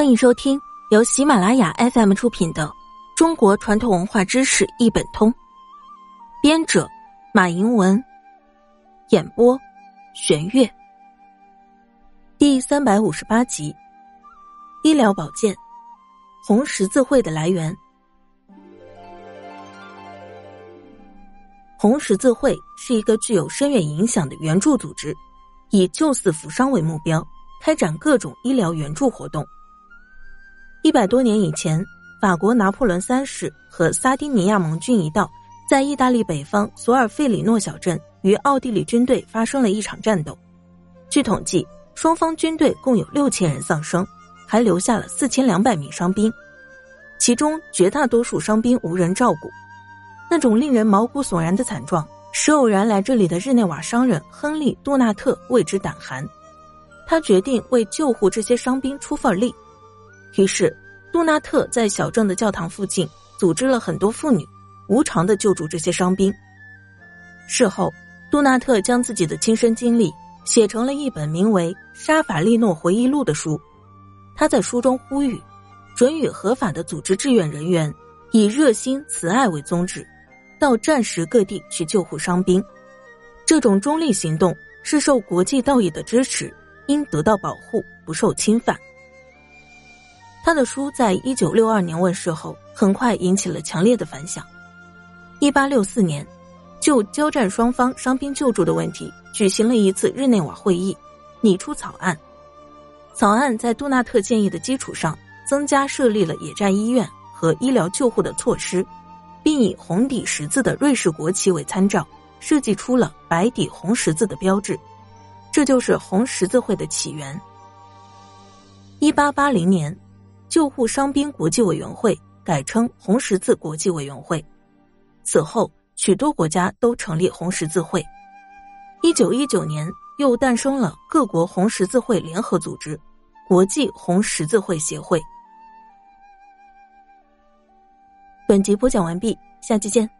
欢迎收听由喜马拉雅 FM 出品的《中国传统文化知识一本通》，编者马迎文，演播玄月。第三百五十八集：医疗保健，红十字会的来源。红十字会是一个具有深远影响的援助组织，以救死扶伤为目标，开展各种医疗援助活动。一百多年以前，法国拿破仑三世和撒丁尼亚盟军一道，在意大利北方索尔费里诺小镇与奥地利军队发生了一场战斗。据统计，双方军队共有六千人丧生，还留下了四千两百名伤兵，其中绝大多数伤兵无人照顾。那种令人毛骨悚然的惨状，使偶然来这里的日内瓦商人亨利·杜纳特为之胆寒。他决定为救护这些伤兵出份力。于是，杜纳特在小镇的教堂附近组织了很多妇女，无偿的救助这些伤兵。事后，杜纳特将自己的亲身经历写成了一本名为《沙法利诺回忆录》的书。他在书中呼吁，准予合法的组织志愿人员以热心慈爱为宗旨，到战时各地去救护伤兵。这种中立行动是受国际道义的支持，应得到保护，不受侵犯。他的书在一九六二年问世后，很快引起了强烈的反响。一八六四年，就交战双方伤兵救助的问题举行了一次日内瓦会议，拟出草案。草案在杜纳特建议的基础上，增加设立了野战医院和医疗救护的措施，并以红底十字的瑞士国旗为参照，设计出了白底红十字的标志，这就是红十字会的起源。一八八零年。救护伤兵国际委员会改称红十字国际委员会，此后许多国家都成立红十字会。一九一九年又诞生了各国红十字会联合组织——国际红十字会协会。本集播讲完毕，下期见。